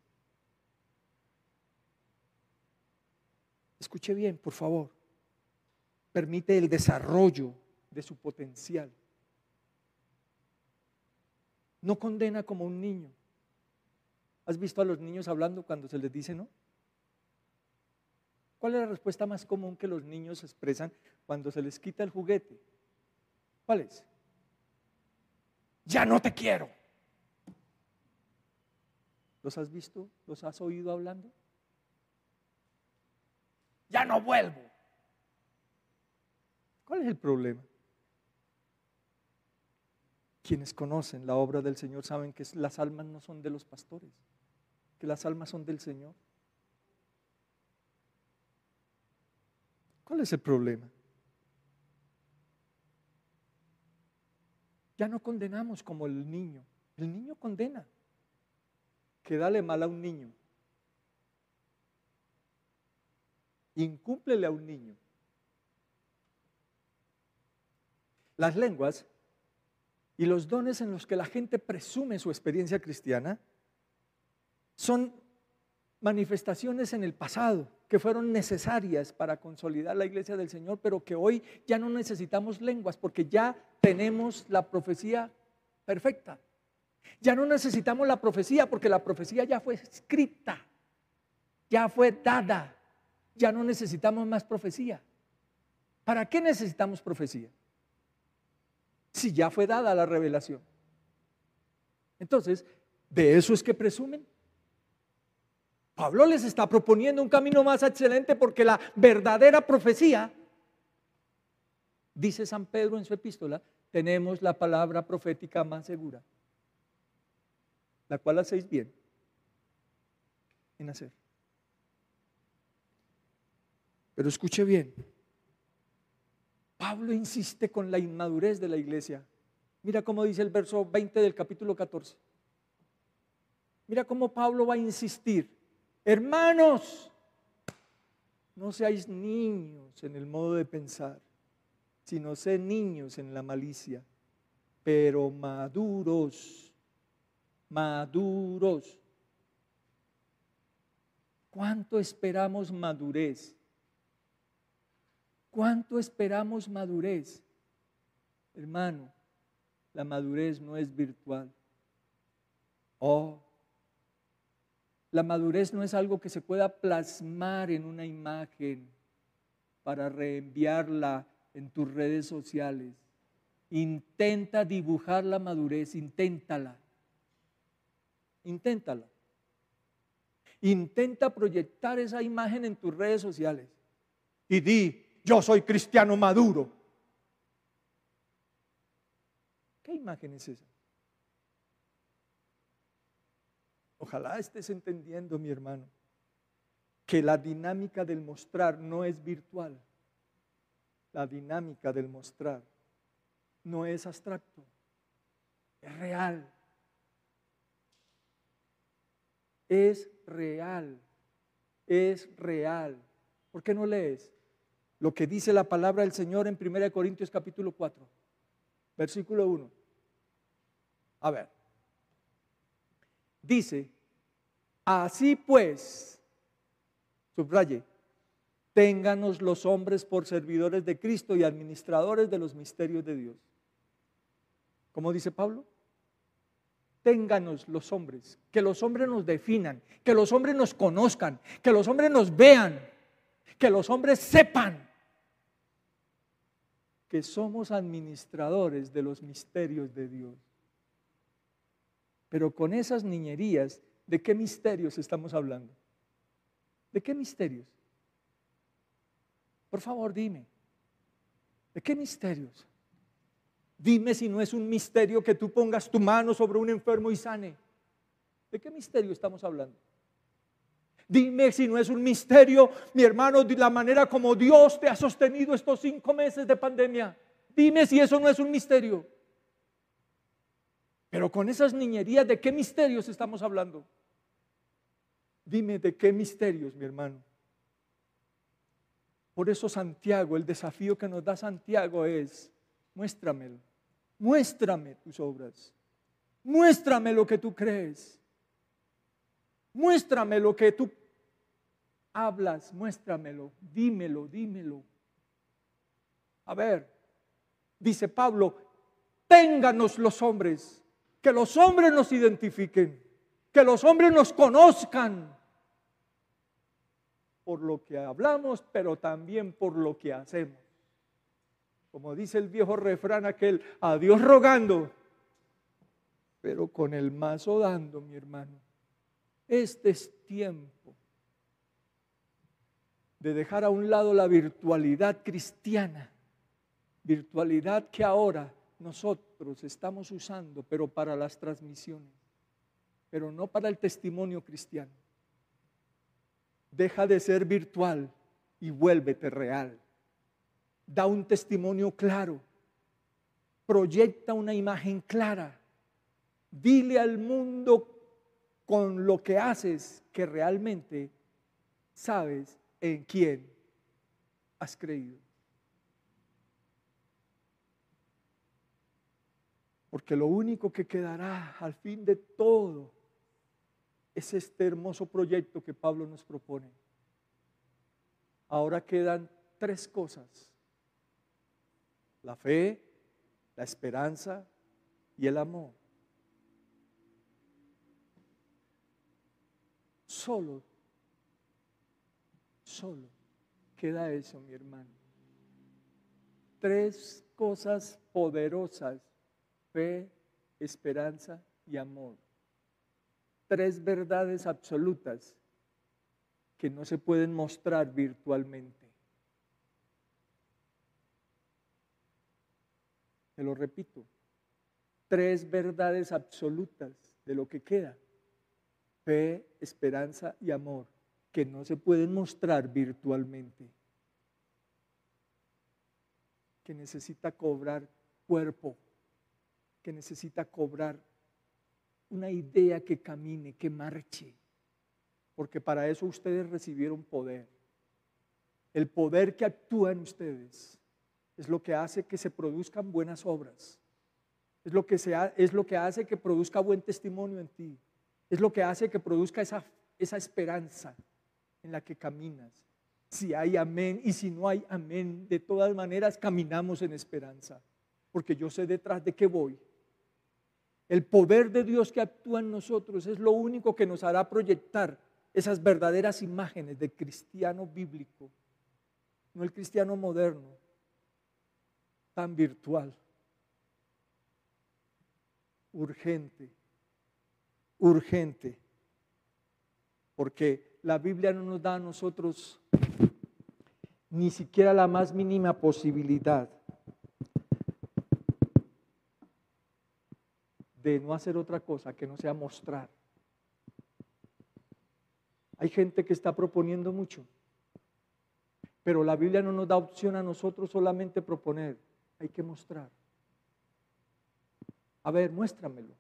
S1: Escuche bien, por favor. Permite el desarrollo de su potencial. No condena como un niño. ¿Has visto a los niños hablando cuando se les dice no? ¿Cuál es la respuesta más común que los niños expresan cuando se les quita el juguete? ¿Cuál es? Ya no te quiero. ¿Los has visto? ¿Los has oído hablando? ya no vuelvo. ¿Cuál es el problema? Quienes conocen la obra del Señor saben que las almas no son de los pastores, que las almas son del Señor. ¿Cuál es el problema? Ya no condenamos como el niño. El niño condena. Que dale mal a un niño. Incúmplele a un niño. Las lenguas y los dones en los que la gente presume su experiencia cristiana son manifestaciones en el pasado que fueron necesarias para consolidar la iglesia del Señor, pero que hoy ya no necesitamos lenguas porque ya tenemos la profecía perfecta. Ya no necesitamos la profecía porque la profecía ya fue escrita, ya fue dada. Ya no necesitamos más profecía. ¿Para qué necesitamos profecía? Si ya fue dada la revelación. Entonces, ¿de eso es que presumen? Pablo les está proponiendo un camino más excelente porque la verdadera profecía, dice San Pedro en su epístola, tenemos la palabra profética más segura, la cual hacéis bien en hacer. Pero escuche bien, Pablo insiste con la inmadurez de la iglesia. Mira cómo dice el verso 20 del capítulo 14. Mira cómo Pablo va a insistir. Hermanos, no seáis niños en el modo de pensar, sino sé niños en la malicia, pero maduros, maduros. ¿Cuánto esperamos madurez? ¿Cuánto esperamos madurez? Hermano, la madurez no es virtual. Oh, la madurez no es algo que se pueda plasmar en una imagen para reenviarla en tus redes sociales. Intenta dibujar la madurez, inténtala. Inténtala. Intenta proyectar esa imagen en tus redes sociales y di, yo soy cristiano maduro. ¿Qué imagen es esa? Ojalá estés entendiendo, mi hermano, que la dinámica del mostrar no es virtual. La dinámica del mostrar no es abstracto, es real. Es real, es real. ¿Por qué no lees lo que dice la palabra del Señor en 1 Corintios capítulo 4, versículo 1? A ver. Dice, así pues, subraye, ténganos los hombres por servidores de Cristo y administradores de los misterios de Dios. ¿Cómo dice Pablo? Ténganos los hombres, que los hombres nos definan, que los hombres nos conozcan, que los hombres nos vean, que los hombres sepan que somos administradores de los misterios de Dios. Pero con esas niñerías, ¿de qué misterios estamos hablando? ¿De qué misterios? Por favor, dime. ¿De qué misterios? Dime si no es un misterio que tú pongas tu mano sobre un enfermo y sane. ¿De qué misterio estamos hablando? Dime si no es un misterio, mi hermano, de la manera como Dios te ha sostenido estos cinco meses de pandemia. Dime si eso no es un misterio. Pero con esas niñerías, ¿de qué misterios estamos hablando? Dime de qué misterios, mi hermano. Por eso Santiago, el desafío que nos da Santiago es, muéstramelo, muéstrame tus obras, muéstrame lo que tú crees, muéstrame lo que tú hablas, muéstramelo, dímelo, dímelo. A ver, dice Pablo, ténganos los hombres que los hombres nos identifiquen, que los hombres nos conozcan por lo que hablamos, pero también por lo que hacemos. Como dice el viejo refrán aquel, a Dios rogando, pero con el mazo dando, mi hermano. Este es tiempo de dejar a un lado la virtualidad cristiana, virtualidad que ahora nosotros estamos usando, pero para las transmisiones, pero no para el testimonio cristiano. Deja de ser virtual y vuélvete real. Da un testimonio claro. Proyecta una imagen clara. Dile al mundo con lo que haces que realmente sabes en quién has creído. Porque lo único que quedará al fin de todo es este hermoso proyecto que Pablo nos propone. Ahora quedan tres cosas. La fe, la esperanza y el amor. Solo, solo queda eso, mi hermano. Tres cosas poderosas, fe, esperanza y amor. Tres verdades absolutas que no se pueden mostrar virtualmente. Te lo repito, tres verdades absolutas de lo que queda fe, esperanza y amor, que no se pueden mostrar virtualmente, que necesita cobrar cuerpo, que necesita cobrar una idea que camine, que marche, porque para eso ustedes recibieron poder. El poder que actúa en ustedes es lo que hace que se produzcan buenas obras. Es lo que, es lo que hace que produzca buen testimonio en ti. Es lo que hace que produzca esa, esa esperanza en la que caminas. Si hay amén y si no hay amén, de todas maneras caminamos en esperanza, porque yo sé detrás de qué voy. El poder de Dios que actúa en nosotros es lo único que nos hará proyectar esas verdaderas imágenes del cristiano bíblico, no el cristiano moderno, tan virtual, urgente urgente, porque la Biblia no nos da a nosotros ni siquiera la más mínima posibilidad de no hacer otra cosa que no sea mostrar. Hay gente que está proponiendo mucho, pero la Biblia no nos da opción a nosotros solamente proponer, hay que mostrar. A ver, muéstramelo.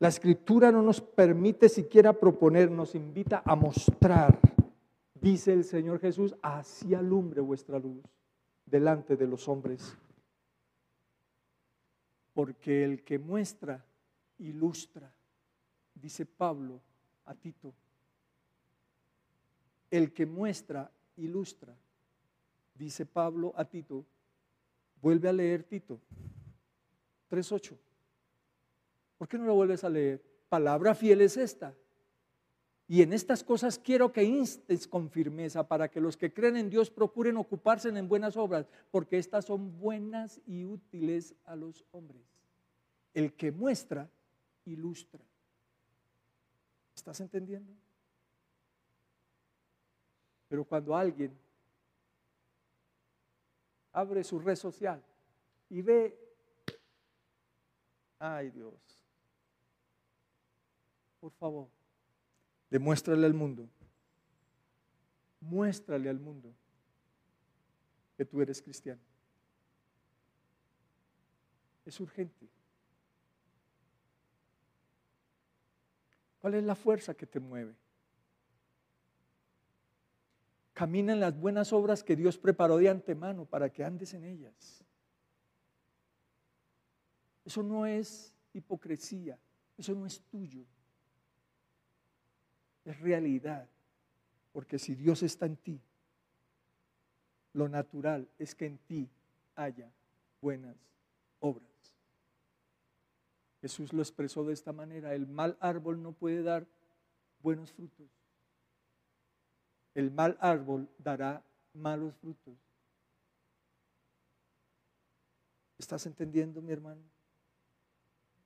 S1: La escritura no nos permite siquiera proponer, nos invita a mostrar. Dice el Señor Jesús, así alumbre vuestra luz delante de los hombres. Porque el que muestra, ilustra, dice Pablo a Tito. El que muestra, ilustra, dice Pablo a Tito. Vuelve a leer Tito 3.8. ¿Por qué no lo vuelves a leer? Palabra fiel es esta. Y en estas cosas quiero que instes con firmeza para que los que creen en Dios procuren ocuparse en buenas obras, porque estas son buenas y útiles a los hombres. El que muestra, ilustra. ¿Estás entendiendo? Pero cuando alguien abre su red social y ve, ay Dios, por favor, demuéstrale al mundo, muéstrale al mundo que tú eres cristiano. Es urgente. ¿Cuál es la fuerza que te mueve? Camina en las buenas obras que Dios preparó de antemano para que andes en ellas. Eso no es hipocresía, eso no es tuyo es realidad. Porque si Dios está en ti, lo natural es que en ti haya buenas obras. Jesús lo expresó de esta manera, el mal árbol no puede dar buenos frutos. El mal árbol dará malos frutos. ¿Estás entendiendo, mi hermano?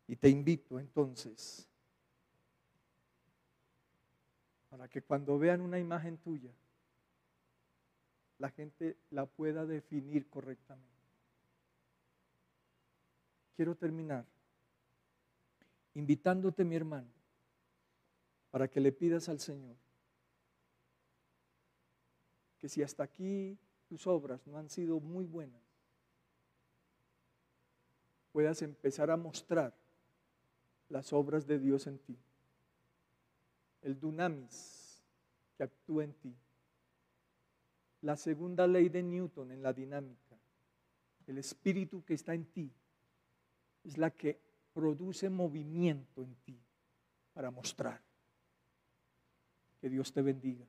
S1: Y te invito entonces para que cuando vean una imagen tuya, la gente la pueda definir correctamente. Quiero terminar invitándote, mi hermano, para que le pidas al Señor que si hasta aquí tus obras no han sido muy buenas, puedas empezar a mostrar las obras de Dios en ti. El dunamis que actúa en ti. La segunda ley de Newton en la dinámica. El espíritu que está en ti es la que produce movimiento en ti para mostrar. Que Dios te bendiga.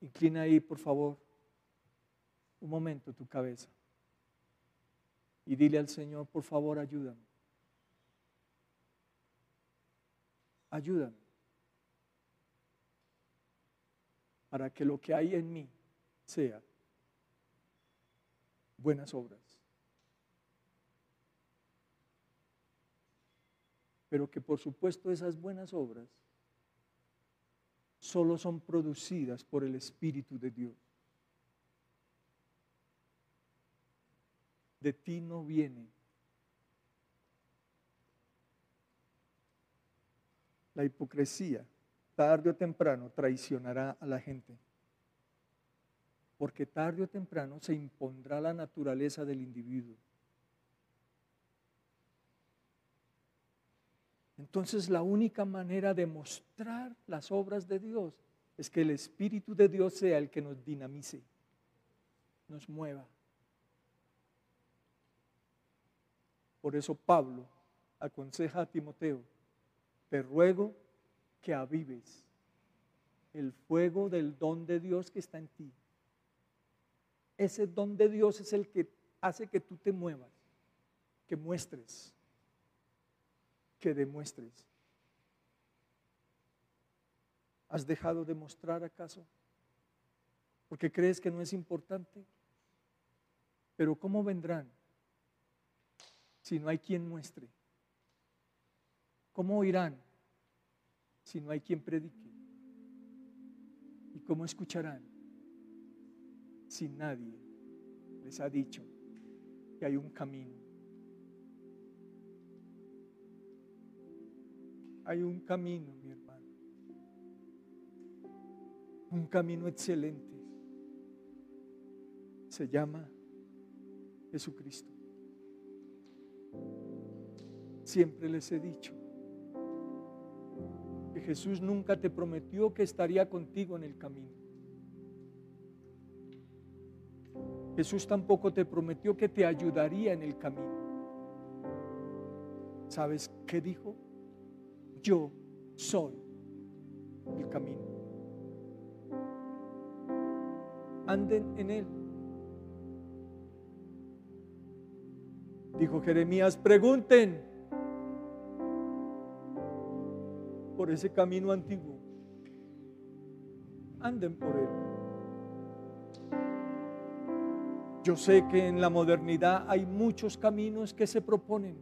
S1: Inclina ahí, por favor, un momento tu cabeza. Y dile al Señor, por favor, ayúdame. Ayúdame. Para que lo que hay en mí sea buenas obras. Pero que por supuesto esas buenas obras solo son producidas por el Espíritu de Dios. De ti no viene. La hipocresía, tarde o temprano, traicionará a la gente. Porque tarde o temprano se impondrá la naturaleza del individuo. Entonces la única manera de mostrar las obras de Dios es que el Espíritu de Dios sea el que nos dinamice, nos mueva. Por eso Pablo aconseja a Timoteo, te ruego que avives el fuego del don de Dios que está en ti. Ese don de Dios es el que hace que tú te muevas, que muestres que demuestres. ¿Has dejado de mostrar acaso? Porque crees que no es importante. Pero ¿cómo vendrán si no hay quien muestre? ¿Cómo oirán si no hay quien predique? ¿Y cómo escucharán si nadie les ha dicho que hay un camino? hay un camino, mi hermano. Un camino excelente. Se llama Jesucristo. Siempre les he dicho Jesús nunca te prometió que estaría contigo en el camino. Jesús tampoco te prometió que te ayudaría en el camino. ¿Sabes qué dijo? yo soy el camino. Anden en él. Dijo Jeremías, pregunten por ese camino antiguo. Anden por él. Yo sé que en la modernidad hay muchos caminos que se proponen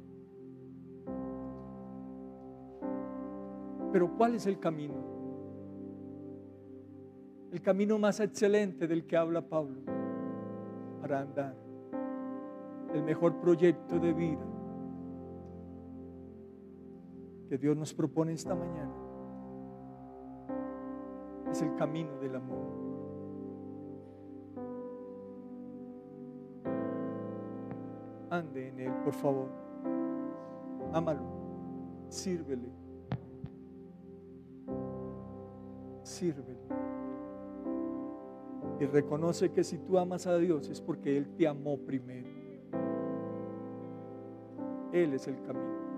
S1: Pero ¿cuál es el camino? El camino más excelente del que habla Pablo para andar. El mejor proyecto de vida que Dios nos propone esta mañana es el camino del amor. Ande en él, por favor. Ámalo, sírvele. sirve. Y reconoce que si tú amas a Dios es porque Él te amó primero. Él es el camino.